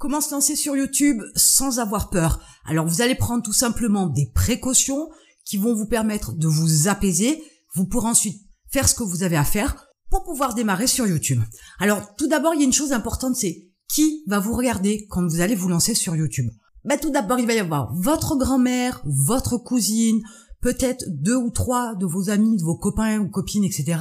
Comment se lancer sur YouTube sans avoir peur? Alors vous allez prendre tout simplement des précautions qui vont vous permettre de vous apaiser. Vous pourrez ensuite faire ce que vous avez à faire pour pouvoir démarrer sur YouTube. Alors tout d'abord, il y a une chose importante, c'est qui va vous regarder quand vous allez vous lancer sur YouTube ben, Tout d'abord, il va y avoir votre grand-mère, votre cousine, peut-être deux ou trois de vos amis, de vos copains ou copines, etc.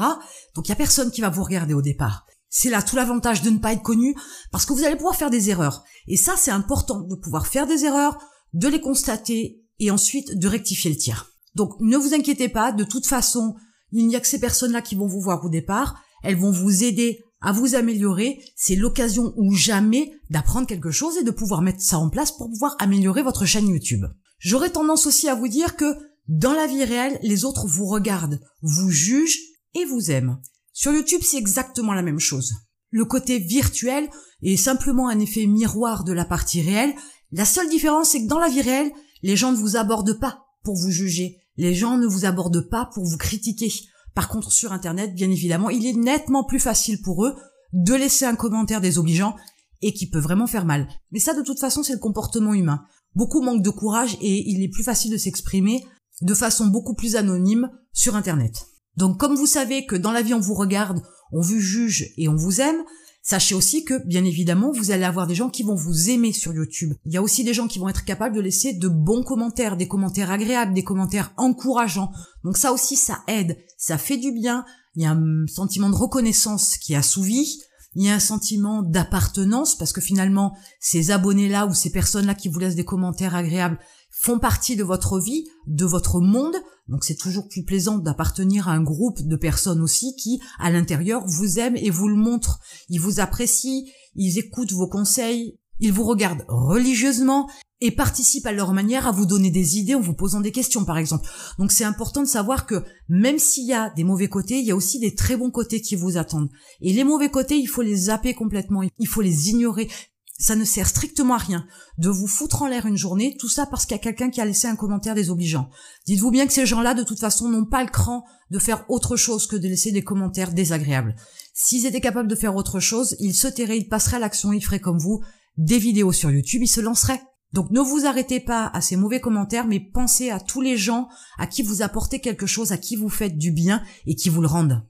Donc il y a personne qui va vous regarder au départ. C'est là tout l'avantage de ne pas être connu parce que vous allez pouvoir faire des erreurs. Et ça, c'est important de pouvoir faire des erreurs, de les constater et ensuite de rectifier le tir. Donc ne vous inquiétez pas, de toute façon, il n'y a que ces personnes-là qui vont vous voir au départ. Elles vont vous aider à vous améliorer. C'est l'occasion ou jamais d'apprendre quelque chose et de pouvoir mettre ça en place pour pouvoir améliorer votre chaîne YouTube. J'aurais tendance aussi à vous dire que dans la vie réelle, les autres vous regardent, vous jugent et vous aiment. Sur YouTube, c'est exactement la même chose. Le côté virtuel est simplement un effet miroir de la partie réelle. La seule différence, c'est que dans la vie réelle, les gens ne vous abordent pas pour vous juger. Les gens ne vous abordent pas pour vous critiquer. Par contre, sur Internet, bien évidemment, il est nettement plus facile pour eux de laisser un commentaire désobligeant et qui peut vraiment faire mal. Mais ça, de toute façon, c'est le comportement humain. Beaucoup manquent de courage et il est plus facile de s'exprimer de façon beaucoup plus anonyme sur Internet. Donc comme vous savez que dans la vie on vous regarde, on vous juge et on vous aime, sachez aussi que bien évidemment vous allez avoir des gens qui vont vous aimer sur YouTube. Il y a aussi des gens qui vont être capables de laisser de bons commentaires, des commentaires agréables, des commentaires encourageants. Donc ça aussi ça aide, ça fait du bien, il y a un sentiment de reconnaissance qui est assouvi, il y a un sentiment d'appartenance parce que finalement ces abonnés-là ou ces personnes-là qui vous laissent des commentaires agréables font partie de votre vie, de votre monde. Donc c'est toujours plus plaisant d'appartenir à un groupe de personnes aussi qui, à l'intérieur, vous aiment et vous le montrent. Ils vous apprécient, ils écoutent vos conseils, ils vous regardent religieusement et participent à leur manière à vous donner des idées en vous posant des questions, par exemple. Donc c'est important de savoir que même s'il y a des mauvais côtés, il y a aussi des très bons côtés qui vous attendent. Et les mauvais côtés, il faut les zapper complètement, il faut les ignorer. Ça ne sert strictement à rien de vous foutre en l'air une journée, tout ça parce qu'il y a quelqu'un qui a laissé un commentaire désobligeant. Dites-vous bien que ces gens-là, de toute façon, n'ont pas le cran de faire autre chose que de laisser des commentaires désagréables. S'ils étaient capables de faire autre chose, ils se tairaient, ils passeraient à l'action, ils feraient comme vous, des vidéos sur YouTube, ils se lanceraient. Donc ne vous arrêtez pas à ces mauvais commentaires, mais pensez à tous les gens à qui vous apportez quelque chose, à qui vous faites du bien et qui vous le rendent.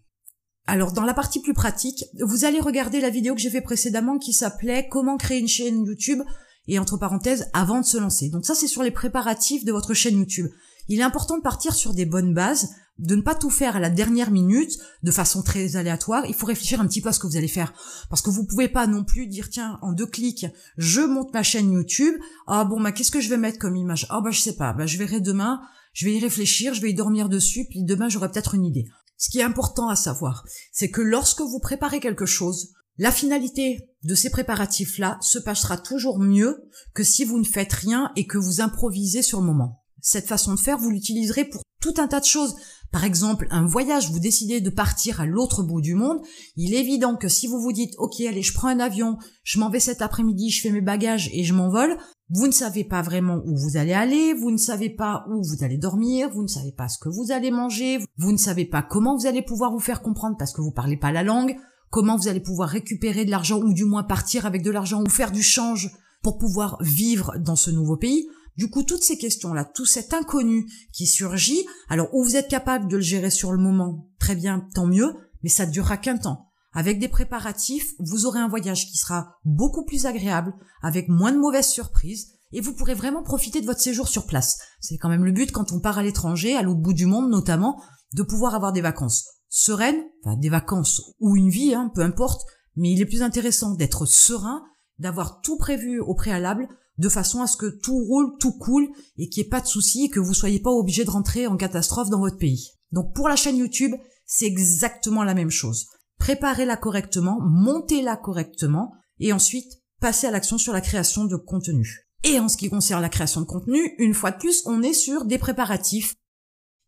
Alors dans la partie plus pratique, vous allez regarder la vidéo que j'ai fait précédemment qui s'appelait Comment créer une chaîne YouTube et entre parenthèses avant de se lancer. Donc ça c'est sur les préparatifs de votre chaîne YouTube. Il est important de partir sur des bonnes bases, de ne pas tout faire à la dernière minute de façon très aléatoire. Il faut réfléchir un petit peu à ce que vous allez faire parce que vous pouvez pas non plus dire tiens en deux clics je monte ma chaîne YouTube. Ah bon bah qu'est-ce que je vais mettre comme image? Ah bah je sais pas. Bah je verrai demain. Je vais y réfléchir, je vais y dormir dessus, puis demain j'aurai peut-être une idée. Ce qui est important à savoir, c'est que lorsque vous préparez quelque chose, la finalité de ces préparatifs-là se passera toujours mieux que si vous ne faites rien et que vous improvisez sur le moment. Cette façon de faire, vous l'utiliserez pour tout un tas de choses. Par exemple, un voyage, vous décidez de partir à l'autre bout du monde. Il est évident que si vous vous dites, OK, allez, je prends un avion, je m'en vais cet après-midi, je fais mes bagages et je m'envole, vous ne savez pas vraiment où vous allez aller, vous ne savez pas où vous allez dormir, vous ne savez pas ce que vous allez manger, vous ne savez pas comment vous allez pouvoir vous faire comprendre parce que vous parlez pas la langue, comment vous allez pouvoir récupérer de l'argent ou du moins partir avec de l'argent ou faire du change pour pouvoir vivre dans ce nouveau pays. Du coup, toutes ces questions-là, tout cet inconnu qui surgit, alors où vous êtes capable de le gérer sur le moment, très bien, tant mieux, mais ça ne durera qu'un temps. Avec des préparatifs, vous aurez un voyage qui sera beaucoup plus agréable, avec moins de mauvaises surprises, et vous pourrez vraiment profiter de votre séjour sur place. C'est quand même le but quand on part à l'étranger, à l'autre bout du monde notamment, de pouvoir avoir des vacances sereines, enfin des vacances ou une vie, hein, peu importe, mais il est plus intéressant d'être serein, d'avoir tout prévu au préalable, de façon à ce que tout roule, tout coule, et qu'il n'y ait pas de soucis, et que vous soyez pas obligé de rentrer en catastrophe dans votre pays. Donc pour la chaîne YouTube, c'est exactement la même chose préparez-la correctement, montez-la correctement, et ensuite passez à l'action sur la création de contenu. Et en ce qui concerne la création de contenu, une fois de plus, on est sur des préparatifs.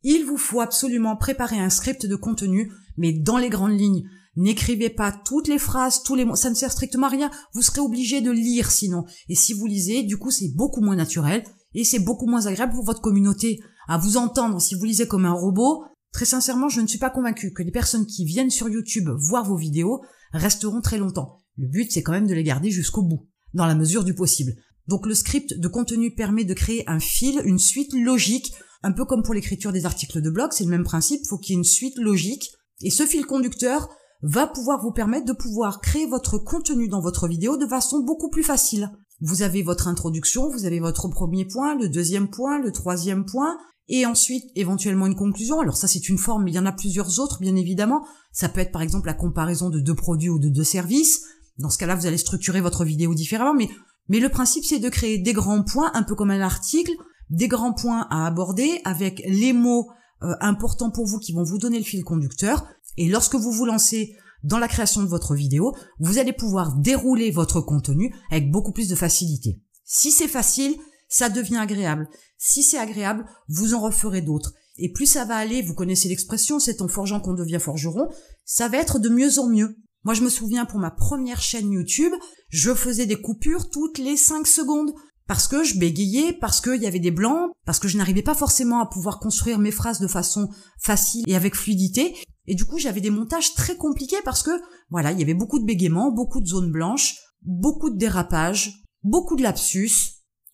Il vous faut absolument préparer un script de contenu, mais dans les grandes lignes. N'écrivez pas toutes les phrases, tous les mots, ça ne sert strictement à rien. Vous serez obligé de lire sinon. Et si vous lisez, du coup, c'est beaucoup moins naturel et c'est beaucoup moins agréable pour votre communauté à vous entendre. Si vous lisez comme un robot, Très sincèrement, je ne suis pas convaincue que les personnes qui viennent sur YouTube voir vos vidéos resteront très longtemps. Le but, c'est quand même de les garder jusqu'au bout. dans la mesure du possible. Donc le script de contenu permet de créer un fil, une suite logique, un peu comme pour l'écriture des articles de blog, c'est le même principe, faut qu'il y ait une suite logique. Et ce fil conducteur va pouvoir vous permettre de pouvoir créer votre contenu dans votre vidéo de façon beaucoup plus facile. Vous avez votre introduction, vous avez votre premier point, le deuxième point, le troisième point, et ensuite éventuellement une conclusion. Alors ça c'est une forme, mais il y en a plusieurs autres bien évidemment. Ça peut être par exemple la comparaison de deux produits ou de deux services. Dans ce cas-là, vous allez structurer votre vidéo différemment, mais mais le principe c'est de créer des grands points, un peu comme un article, des grands points à aborder avec les mots euh, importants pour vous qui vont vous donner le fil conducteur. Et lorsque vous vous lancez dans la création de votre vidéo, vous allez pouvoir dérouler votre contenu avec beaucoup plus de facilité. Si c'est facile, ça devient agréable. Si c'est agréable, vous en referez d'autres. Et plus ça va aller, vous connaissez l'expression, c'est en forgeant qu'on devient forgeron, ça va être de mieux en mieux. Moi, je me souviens pour ma première chaîne YouTube, je faisais des coupures toutes les 5 secondes parce que je bégayais, parce qu'il y avait des blancs, parce que je n'arrivais pas forcément à pouvoir construire mes phrases de façon facile et avec fluidité. Et du coup, j'avais des montages très compliqués parce que, voilà, il y avait beaucoup de bégaiements, beaucoup de zones blanches, beaucoup de dérapages, beaucoup de lapsus.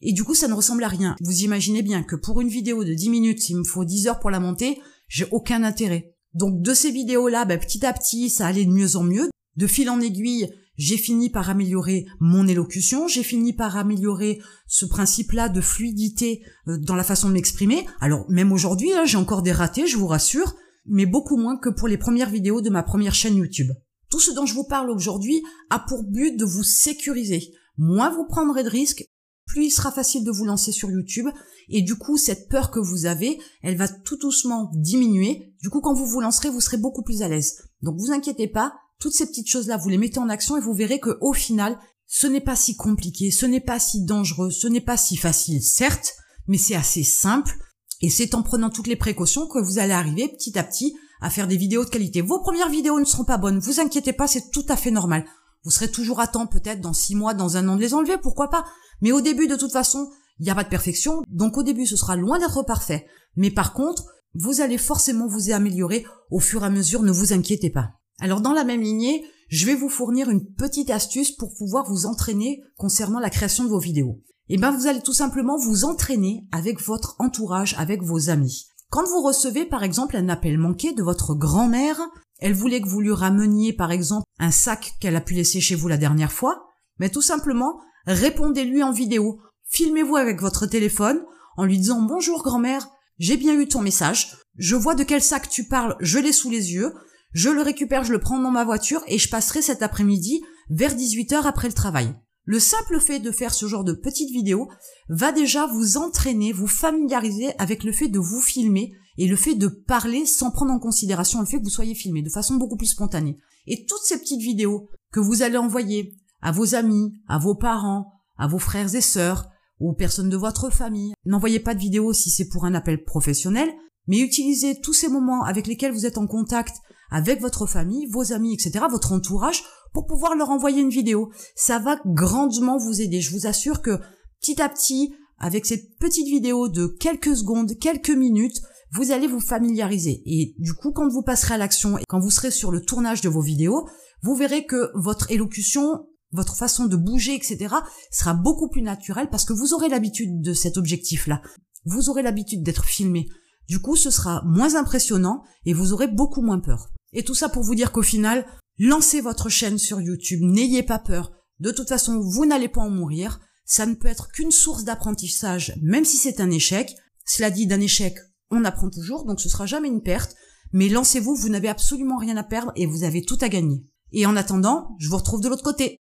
Et du coup, ça ne ressemble à rien. Vous imaginez bien que pour une vidéo de 10 minutes, il me faut 10 heures pour la monter, j'ai aucun intérêt. Donc de ces vidéos-là, ben, petit à petit, ça allait de mieux en mieux. De fil en aiguille, j'ai fini par améliorer mon élocution, j'ai fini par améliorer ce principe-là de fluidité euh, dans la façon de m'exprimer. Alors même aujourd'hui, hein, j'ai encore des ratés, je vous rassure, mais beaucoup moins que pour les premières vidéos de ma première chaîne YouTube. Tout ce dont je vous parle aujourd'hui a pour but de vous sécuriser. Moins vous prendrez de risques, plus il sera facile de vous lancer sur YouTube. Et du coup, cette peur que vous avez, elle va tout doucement diminuer. Du coup, quand vous vous lancerez, vous serez beaucoup plus à l'aise. Donc vous inquiétez pas, toutes ces petites choses-là, vous les mettez en action et vous verrez que au final, ce n'est pas si compliqué, ce n'est pas si dangereux, ce n'est pas si facile, certes, mais c'est assez simple et c'est en prenant toutes les précautions que vous allez arriver petit à petit à faire des vidéos de qualité. Vos premières vidéos ne seront pas bonnes, vous inquiétez pas, c'est tout à fait normal. Vous serez toujours à temps peut-être dans six mois, dans un an de les enlever, pourquoi pas. Mais au début, de toute façon, il n'y a pas de perfection, donc au début, ce sera loin d'être parfait. Mais par contre, vous allez forcément vous améliorer au fur et à mesure, ne vous inquiétez pas. Alors dans la même lignée, je vais vous fournir une petite astuce pour pouvoir vous entraîner concernant la création de vos vidéos eh ben vous allez tout simplement vous entraîner avec votre entourage, avec vos amis. Quand vous recevez par exemple un appel manqué de votre grand-mère, elle voulait que vous lui rameniez par exemple un sac qu'elle a pu laisser chez vous la dernière fois, mais tout simplement répondez-lui en vidéo. Filmez-vous avec votre téléphone en lui disant bonjour grand-mère, j'ai bien eu ton message, je vois de quel sac tu parles, je l'ai sous les yeux, je le récupère, je le prends dans ma voiture et je passerai cet après-midi vers 18h après le travail. Le simple fait de faire ce genre de petite vidéo va déjà vous entraîner, vous familiariser avec le fait de vous filmer et le fait de parler sans prendre en considération le fait que vous soyez filmé de façon beaucoup plus spontanée. Et toutes ces petites vidéos que vous allez envoyer à vos amis, à vos parents, à vos frères et sœurs, aux personnes de votre famille, n'envoyez pas de vidéos si c'est pour un appel professionnel, mais utilisez tous ces moments avec lesquels vous êtes en contact avec votre famille, vos amis, etc., votre entourage, pour pouvoir leur envoyer une vidéo. Ça va grandement vous aider. Je vous assure que petit à petit, avec cette petite vidéo de quelques secondes, quelques minutes, vous allez vous familiariser. Et du coup, quand vous passerez à l'action et quand vous serez sur le tournage de vos vidéos, vous verrez que votre élocution, votre façon de bouger, etc., sera beaucoup plus naturelle parce que vous aurez l'habitude de cet objectif-là. Vous aurez l'habitude d'être filmé. Du coup, ce sera moins impressionnant et vous aurez beaucoup moins peur. Et tout ça pour vous dire qu'au final, lancez votre chaîne sur YouTube, n'ayez pas peur. De toute façon, vous n'allez pas en mourir. Ça ne peut être qu'une source d'apprentissage, même si c'est un échec. Cela dit, d'un échec, on apprend toujours, donc ce sera jamais une perte. Mais lancez-vous, vous n'avez absolument rien à perdre et vous avez tout à gagner. Et en attendant, je vous retrouve de l'autre côté.